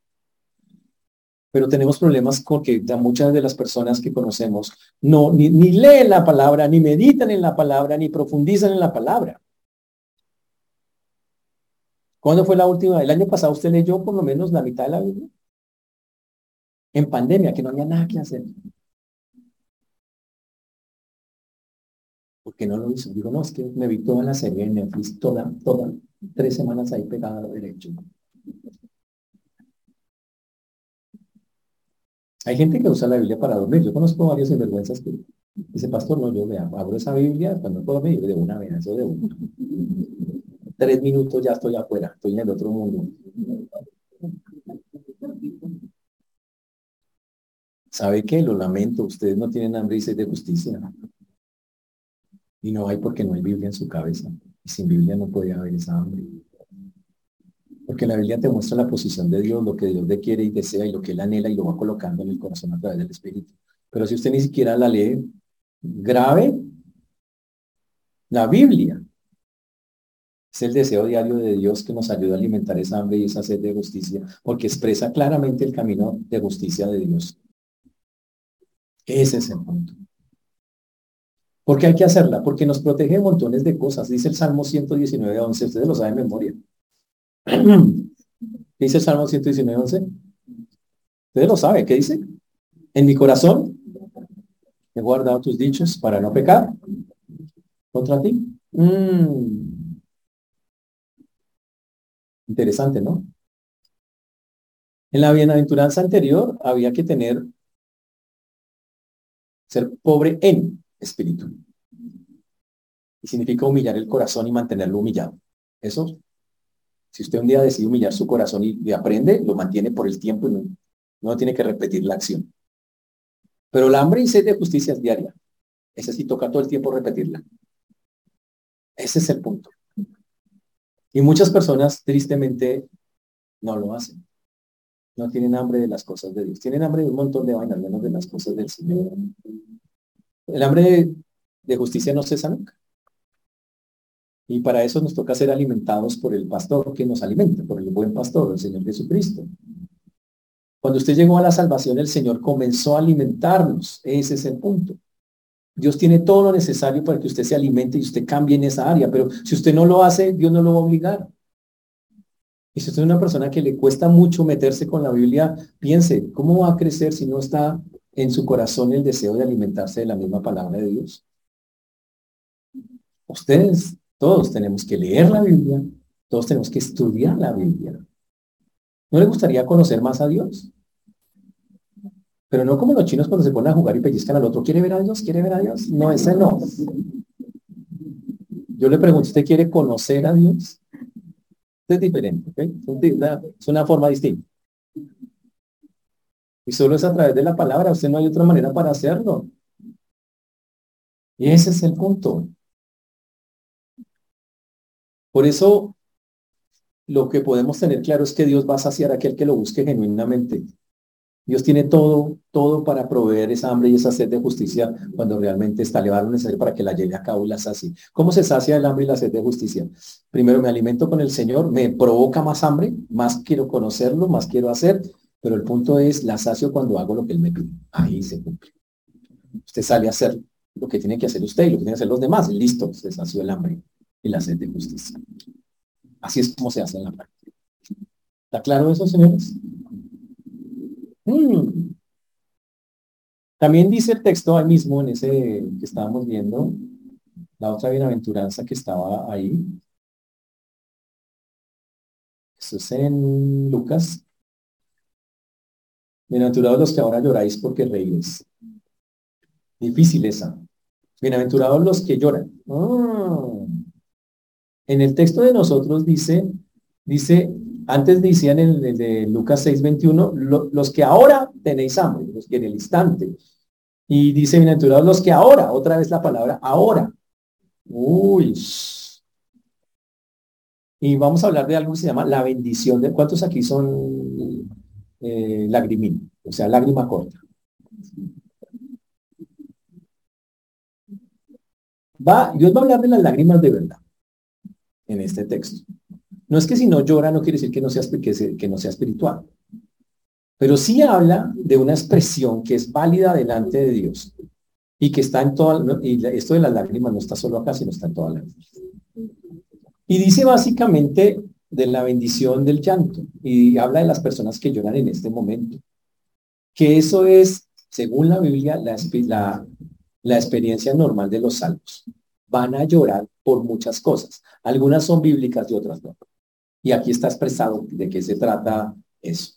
Pero tenemos problemas porque muchas de las personas que conocemos no ni, ni leen la palabra, ni meditan en la palabra, ni profundizan en la palabra. ¿Cuándo fue la última? El año pasado usted leyó por lo menos la mitad de la Biblia. En pandemia, que no había nada que hacer. ¿Por qué no lo hizo? Digo, no, es que me vi toda la serie en Netflix, toda, toda, tres semanas ahí pegada derecho. Hay gente que usa la Biblia para dormir. Yo conozco varios sinvergüenzas que dice, pastor, no, yo vea, abro esa Biblia cuando puedo dormir, de una vez, eso de una tres minutos ya estoy afuera, estoy en el otro mundo. ¿Sabe qué? Lo lamento, ustedes no tienen hambre y sed de justicia. Y no hay porque no hay Biblia en su cabeza. Y sin Biblia no puede haber esa hambre. Porque la Biblia te muestra la posición de Dios, lo que Dios le quiere y desea y lo que Él anhela y lo va colocando en el corazón a través del Espíritu. Pero si usted ni siquiera la lee, grave la Biblia es el deseo diario de Dios que nos ayuda a alimentar esa hambre y esa sed de justicia, porque expresa claramente el camino de justicia de Dios. Ese es el punto. ¿Por qué hay que hacerla? Porque nos protege montones de cosas. Dice el Salmo 119, 11. Ustedes lo saben de memoria. dice el Salmo 119, 11? Ustedes lo saben. ¿Qué dice? En mi corazón he guardado tus dichos para no pecar contra ti. Mm. Interesante, ¿no? En la bienaventuranza anterior había que tener, ser pobre en espíritu. Y significa humillar el corazón y mantenerlo humillado. Eso, si usted un día decide humillar su corazón y, aprende, lo mantiene por el tiempo y no, tiene que repetir la acción. Pero la hambre y sed de justicia es diaria. Ese sí toca todo el tiempo repetirla. Ese es el punto. Y muchas personas tristemente no lo hacen. No tienen hambre de las cosas de Dios. Tienen hambre de un montón de vainas, menos de las cosas del Señor. El hambre de, justicia no cesa nunca. Y para eso nos toca ser alimentados por el pastor que nos alimenta, por el buen pastor, el Señor Jesucristo. Cuando usted llegó a la salvación, el Señor comenzó a alimentarnos. Ese es el punto. Dios tiene todo lo necesario para que usted se alimente y usted cambie en esa área, pero si usted no lo hace, Dios no lo va a obligar. Y si usted es una persona que le cuesta mucho meterse con la Biblia, piense, ¿cómo va a crecer si no está en su corazón el deseo de alimentarse de la misma palabra de Dios? Ustedes, todos tenemos que leer la Biblia, todos tenemos que estudiar la Biblia. ¿No le gustaría conocer más a Dios? Pero no como los chinos cuando se ponen a jugar y pellizcan al otro. ¿Quiere ver a Dios? ¿Quiere ver a Dios? No, ese no. Yo le pregunto, ¿usted quiere conocer a Dios? es diferente, Es una forma distinta. Y solo es a través de la palabra, usted no hay otra manera para hacerlo. Y ese es el punto. Por eso, lo que podemos tener claro es que Dios va a saciar a aquel que lo busque genuinamente. Dios tiene todo, todo para proveer esa hambre y esa sed de justicia cuando realmente está elevado necesario para que la lleve a cabo y la sacie. ¿Cómo se sacia el hambre y la sed de justicia? Primero me alimento con el Señor, me provoca más hambre, más quiero conocerlo, más quiero hacer, pero el punto es la sacio cuando hago lo que Él me pide. Ahí se cumple. Usted sale a hacer lo que tiene que hacer usted y lo que tienen que hacer los demás listo, se sació el hambre y la sed de justicia. Así es como se hace en la práctica. ¿Está claro eso, señores? Mm. También dice el texto ahí mismo, en ese que estábamos viendo, la otra bienaventuranza que estaba ahí. Eso es en Lucas. Bienaventurados los que ahora lloráis porque reíres. Difícil esa. Bienaventurados los que lloran. Ah. En el texto de nosotros dice, dice, antes decían en el de Lucas 6:21, los que ahora tenéis hambre, los que en el instante. Y dice bienaventurados los que ahora, otra vez la palabra ahora. Uy. Y vamos a hablar de algo que se llama la bendición de cuántos aquí son eh, o sea, lágrima corta. Va, Dios va a hablar de las lágrimas de verdad en este texto. No es que si no llora no quiere decir que no sea, que, no sea espiritual, pero sí habla de una expresión que es válida delante de Dios y que está en toda, y esto de las lágrimas no está solo acá, sino está en toda la. Y dice básicamente de la bendición del llanto y habla de las personas que lloran en este momento. Que eso es, según la Biblia, la, la, la experiencia normal de los salvos. Van a llorar por muchas cosas. Algunas son bíblicas y otras no. Y aquí está expresado de qué se trata eso.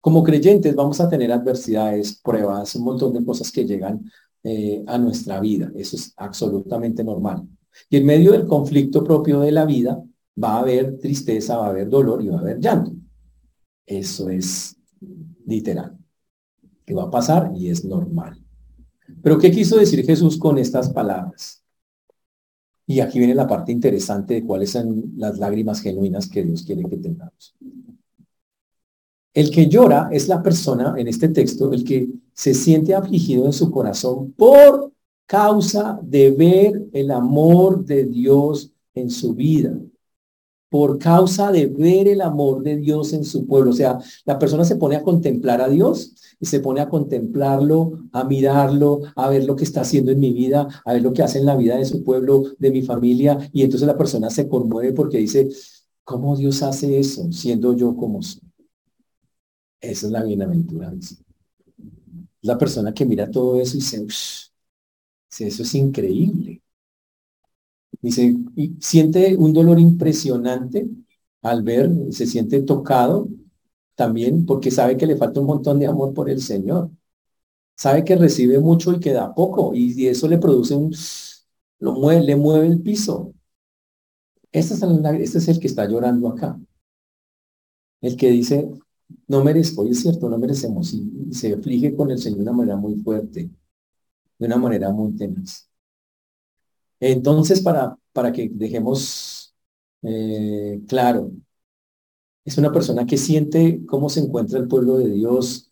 Como creyentes vamos a tener adversidades, pruebas, un montón de cosas que llegan eh, a nuestra vida. Eso es absolutamente normal. Y en medio del conflicto propio de la vida va a haber tristeza, va a haber dolor y va a haber llanto. Eso es literal. Que va a pasar y es normal. Pero ¿qué quiso decir Jesús con estas palabras? Y aquí viene la parte interesante de cuáles son las lágrimas genuinas que Dios quiere que tengamos. El que llora es la persona en este texto, el que se siente afligido en su corazón por causa de ver el amor de Dios en su vida por causa de ver el amor de Dios en su pueblo. O sea, la persona se pone a contemplar a Dios y se pone a contemplarlo, a mirarlo, a ver lo que está haciendo en mi vida, a ver lo que hace en la vida de su pueblo, de mi familia. Y entonces la persona se conmueve porque dice, ¿cómo Dios hace eso siendo yo como soy? Esa es la bienaventuranza. La persona que mira todo eso y dice, eso es increíble. Dice, y siente un dolor impresionante al ver, se siente tocado también porque sabe que le falta un montón de amor por el Señor. Sabe que recibe mucho y que da poco y eso le produce un, lo mueve, le mueve el piso. Este es, el, este es el que está llorando acá. El que dice, no merezco, y es cierto, no merecemos, y, se aflige con el Señor de una manera muy fuerte, de una manera muy tenaz. Entonces, para, para que dejemos eh, claro, es una persona que siente cómo se encuentra el pueblo de Dios,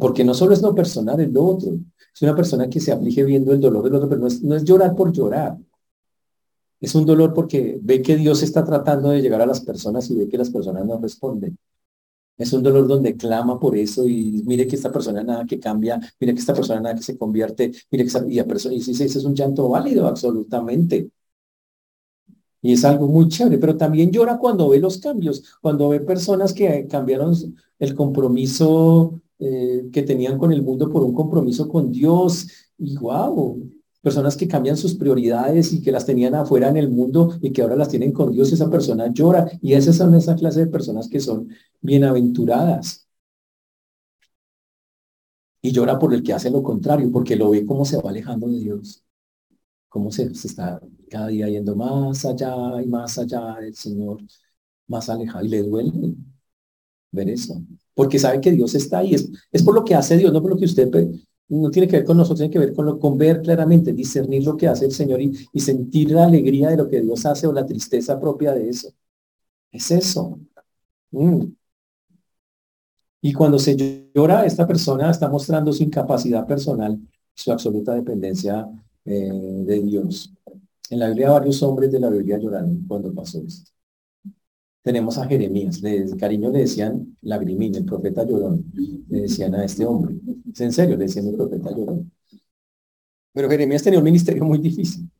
porque no solo es lo personal, es otro. Es una persona que se aflige viendo el dolor del otro, pero no es, no es llorar por llorar. Es un dolor porque ve que Dios está tratando de llegar a las personas y ve que las personas no responden. Es un dolor donde clama por eso y mire que esta persona nada que cambia, mire que esta persona nada que se convierte, mire que y, persona, y ese es un llanto válido absolutamente. Y es algo muy chévere, pero también llora cuando ve los cambios, cuando ve personas que cambiaron el compromiso eh, que tenían con el mundo por un compromiso con Dios. Y wow, personas que cambian sus prioridades y que las tenían afuera en el mundo y que ahora las tienen con Dios, esa persona llora. Y esas son esa clase de personas que son bienaventuradas. Y llora por el que hace lo contrario, porque lo ve como se va alejando de Dios. Cómo se, está cada día yendo más allá y más allá del Señor, más alejado. Y le duele ver eso. Porque sabe que Dios está ahí. Es, es por lo que hace Dios, no por lo que usted no tiene que ver con nosotros, tiene que ver con, lo, con ver claramente, discernir lo que hace el Señor y, sentir la alegría de lo que Dios hace o la tristeza propia de eso. Es eso. Mm. Y cuando se llora, esta persona está mostrando su incapacidad personal, su absoluta dependencia eh, de Dios. En la Biblia varios hombres de la Biblia lloraron cuando pasó esto. Tenemos a Jeremías, de cariño le decían Lagrimín, el profeta llorón, le decían a este hombre. Es en serio, le decían el profeta llorón. Pero Jeremías tenía un ministerio muy difícil.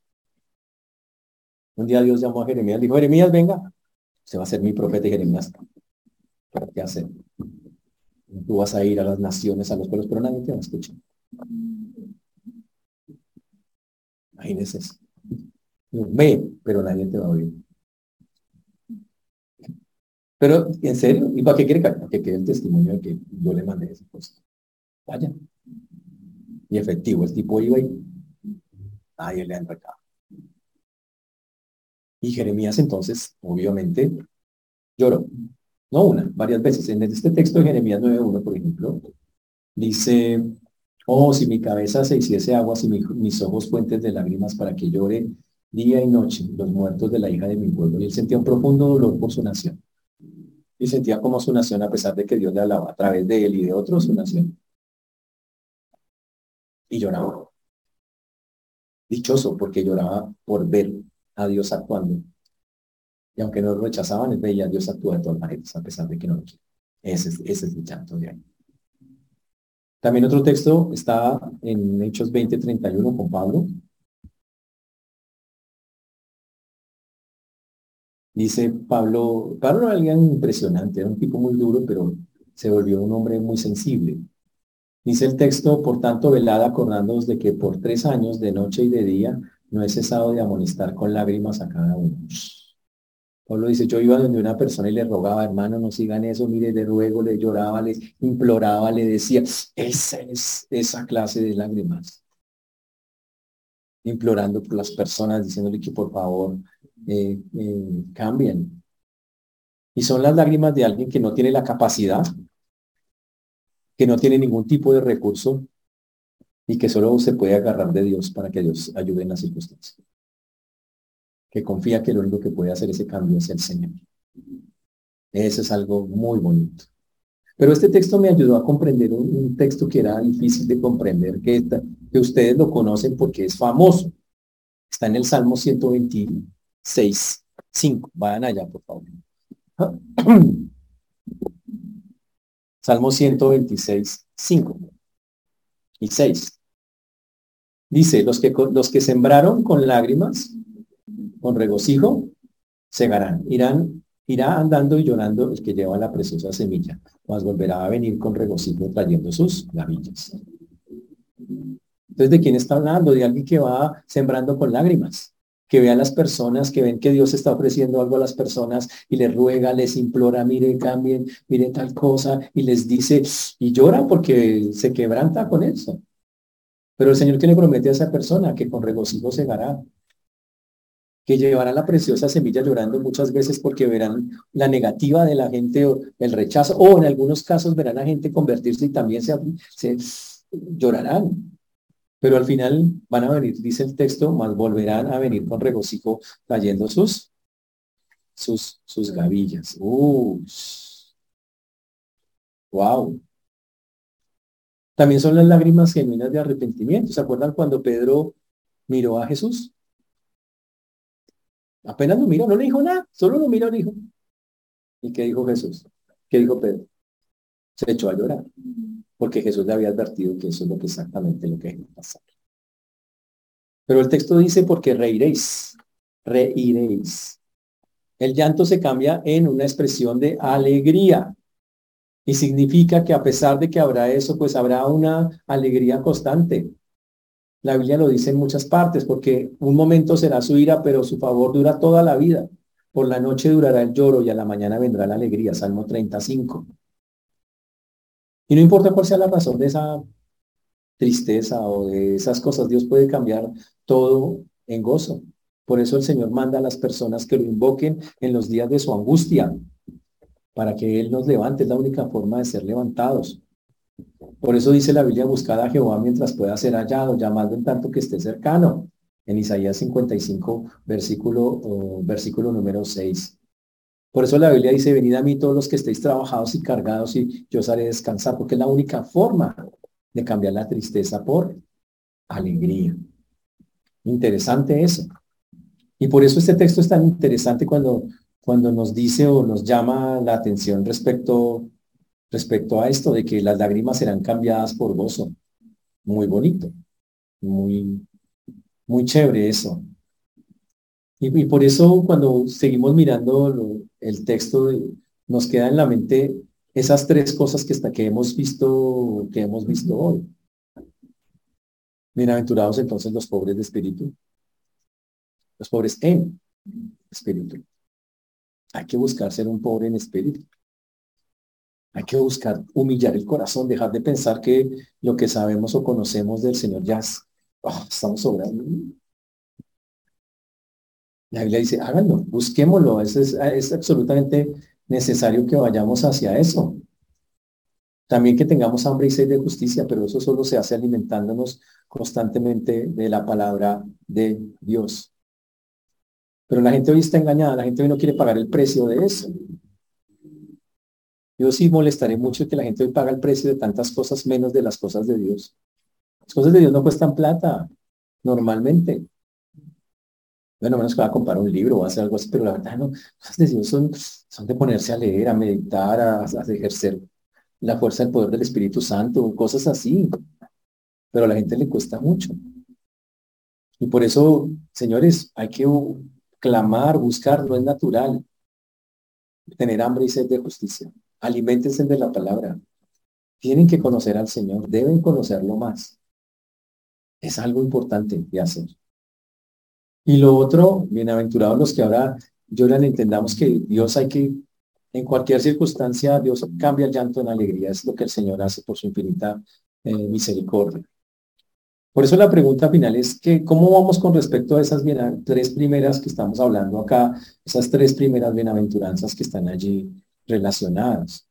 Un día Dios llamó a Jeremías, dijo, Jeremías, venga, usted va a ser mi profeta y Jeremías, qué hacer? Tú vas a ir a las naciones, a los pueblos, pero nadie te va a escuchar. Imagínese eso. Ve, pero nadie te va a oír. Pero, ¿en serio? ¿Y para qué quiere que, quede el testimonio de que yo le mandé esa cosa? Vaya. Y efectivo, el tipo iba y nadie le han recado. Y Jeremías entonces, obviamente, lloró. No una, varias veces. En este texto de Jeremías 9.1, por ejemplo, dice, oh, si mi cabeza se hiciese agua, si mis ojos fuentes de lágrimas para que llore día y noche los muertos de la hija de mi pueblo. Y él sentía un profundo dolor por su nación y sentía como su nación a pesar de que Dios le hablaba a través de él y de otros su nación. Y lloraba. Dichoso porque lloraba por ver a Dios actuando. Y aunque no lo rechazaban, él veía Dios actuar de todas maneras, a pesar de que no lo quiere. Ese, ese es el llanto de ahí. También otro texto está en Hechos 20:31 con Pablo, Dice Pablo, Pablo era alguien impresionante, era un tipo muy duro, pero se volvió un hombre muy sensible. Dice el texto, por tanto, velada acordándoos de que por tres años, de noche y de día, no he cesado de amonestar con lágrimas a cada uno. Pablo dice, yo iba donde una persona y le rogaba, hermano, no sigan eso, mire, le ruego, le lloraba, le imploraba, le decía, esa es esa clase de lágrimas. Implorando por las personas, diciéndole que por favor eh, eh, cambien. Y son las lágrimas de alguien que no tiene la capacidad, que no tiene ningún tipo de recurso y que solo se puede agarrar de Dios para que Dios ayude en las circunstancias. Que confía que lo único que puede hacer ese cambio es el Señor. Eso es algo muy bonito. Pero este texto me ayudó a comprender un, texto que era difícil de comprender, que, que ustedes lo conocen porque es famoso. Está en el Salmo 121 6, 5. Vayan allá, por favor. Salmo 126, 5 y 6. Dice, los que, los que sembraron con lágrimas, con regocijo, segarán. Irán, irá andando y llorando el que lleva la preciosa semilla, mas volverá a venir con regocijo trayendo sus gavillas. Entonces, ¿de quién está hablando? De alguien que va sembrando con lágrimas que ve a las personas, que ven que Dios está ofreciendo algo a las personas y les ruega, les implora, mire, cambien, mire tal cosa, y les dice, y llora porque se quebranta con eso. Pero el Señor que le promete a esa persona que con regocijo segará, que llevará la preciosa semilla llorando muchas veces porque verán la negativa de la gente o el rechazo, o en algunos casos verán a gente convertirse y también se, se llorarán. Pero al final van a venir, dice el texto, más volverán a venir con regocijo cayendo sus, sus, sus gavillas. Wow. También son las lágrimas genuinas de arrepentimiento. ¿Se acuerdan cuando Pedro miró a Jesús? Apenas lo miró, no le dijo nada, solo lo miró dijo. ¿Y qué dijo Jesús? ¿Qué dijo Pedro? Se echó a llorar, porque Jesús le había advertido que eso es lo que exactamente lo que iba pasar. Pero el texto dice, porque reiréis, reiréis. El llanto se cambia en una expresión de alegría. Y significa que a pesar de que habrá eso, pues habrá una alegría constante. La Biblia lo dice en muchas partes, porque un momento será su ira, pero su favor dura toda la vida. Por la noche durará el lloro y a la mañana vendrá la alegría. Salmo 35. Y no importa cuál sea la razón de esa tristeza o de esas cosas, Dios puede cambiar todo en gozo. Por eso el Señor manda a las personas que lo invoquen en los días de su angustia, para que Él nos levante. Es la única forma de ser levantados. Por eso dice la Biblia, buscad a Jehová mientras pueda ser hallado, llamado en tanto que esté cercano. En Isaías 55, versículo, versículo número 6. Por eso la Biblia dice, venid a mí todos los que estéis trabajados y cargados y yo os haré descansar, porque es la única forma de cambiar la tristeza por alegría. Interesante eso. Y por eso este texto es tan interesante cuando cuando nos dice o nos llama la atención respecto, respecto a esto de que las lágrimas serán cambiadas por gozo. Muy bonito, muy, muy chévere eso. Y, por eso cuando seguimos mirando el texto, nos queda en la mente esas tres cosas que, hasta que hemos visto, que hemos visto hoy. Bienaventurados entonces los pobres de espíritu. Los pobres en espíritu. Hay que buscar ser un pobre en espíritu. Hay que buscar humillar el corazón, dejar de pensar que lo que sabemos o conocemos del Señor ya ah, estamos sobrando. La Biblia dice, háganlo, busquémoslo. Es, es, absolutamente necesario que vayamos hacia eso. También que tengamos hambre y sed de justicia, pero eso solo se hace alimentándonos constantemente de la palabra de Dios. Pero la gente hoy está engañada, la gente hoy no quiere pagar el precio de eso. Yo sí molestaré mucho que la gente hoy paga el precio de tantas cosas menos de las cosas de Dios. Las cosas de Dios no cuestan plata, normalmente. Bueno, menos que va a comprar un libro o hacer algo así, pero la verdad no, las cosas de Dios son, son de ponerse a leer, a meditar, a, a ejercer la fuerza del poder del Espíritu Santo, cosas así. Pero a la gente le cuesta mucho. Y por eso, señores, hay que clamar, buscar, no es natural. Tener hambre y sed de justicia. Aliméntense de la palabra. Tienen que conocer al Señor, deben conocerlo más. Es algo importante de hacer. Y lo otro, bienaventurados los que ahora lloran, entendamos que Dios hay que, en cualquier circunstancia, Dios cambia el llanto en alegría. Es lo que el Señor hace por su infinita eh, misericordia. Por eso la pregunta final es que, ¿cómo vamos con respecto a esas tres primeras que estamos hablando acá, esas tres primeras bienaventuranzas que están allí relacionadas?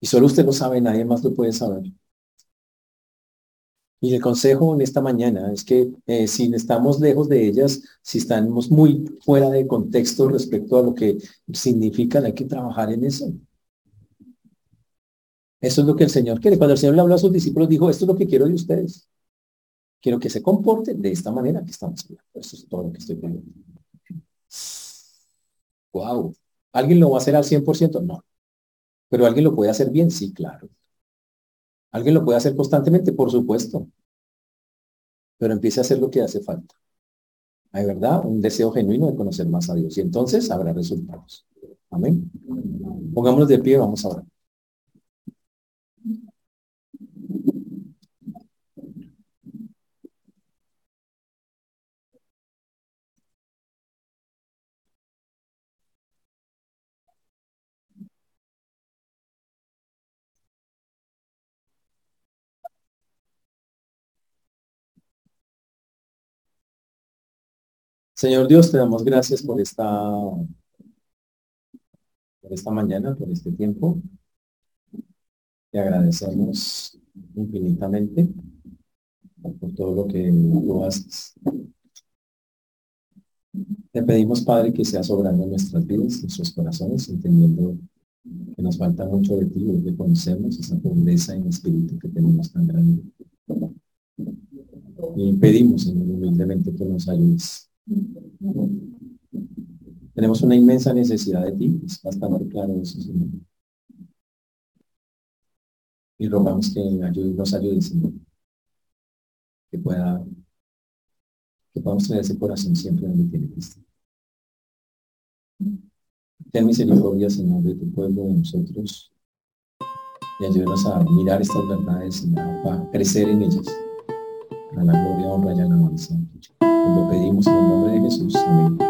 Y solo usted lo sabe, nadie más lo puede saber. Y el consejo en esta mañana es que eh, si estamos lejos de ellas, si estamos muy fuera de contexto respecto a lo que significan, hay que trabajar en eso. Eso es lo que el Señor quiere. Cuando el Señor le habló a sus discípulos, dijo, esto es lo que quiero de ustedes. Quiero que se comporten de esta manera que estamos todo lo que estoy pidiendo. Wow. ¿Alguien lo va a hacer al 100%? No. ¿Pero alguien lo puede hacer bien? Sí, claro. ¿Alguien lo puede hacer constantemente? Por supuesto. Pero empiece a hacer lo que hace falta. Hay verdad, un deseo genuino de conocer más a Dios. Y entonces habrá resultados. Amén. Pongámonos de pie, vamos a orar. Señor Dios, te damos gracias por esta, por esta mañana, por este tiempo. Te agradecemos infinitamente por todo lo que tú haces. Te pedimos, Padre, que seas obrando nuestras vidas, nuestros corazones, entendiendo que nos falta mucho de ti, que conocemos, esa pobreza en espíritu que tenemos tan grande. Y pedimos, Señor, humildemente que nos ayudes. Tenemos una inmensa necesidad de ti, es bastante claro eso, Señor. Y rogamos que nos ayudes, Señor. Que pueda, que podamos tener ese corazón siempre donde tiene estar. Ten misericordia, Señor, de tu pueblo, de nosotros. Y ayúdenos a mirar estas verdades, Señor, para crecer en ellas. Para la gloria, honra y alabanza. Lo pedimos en el nombre de Jesús. Amén.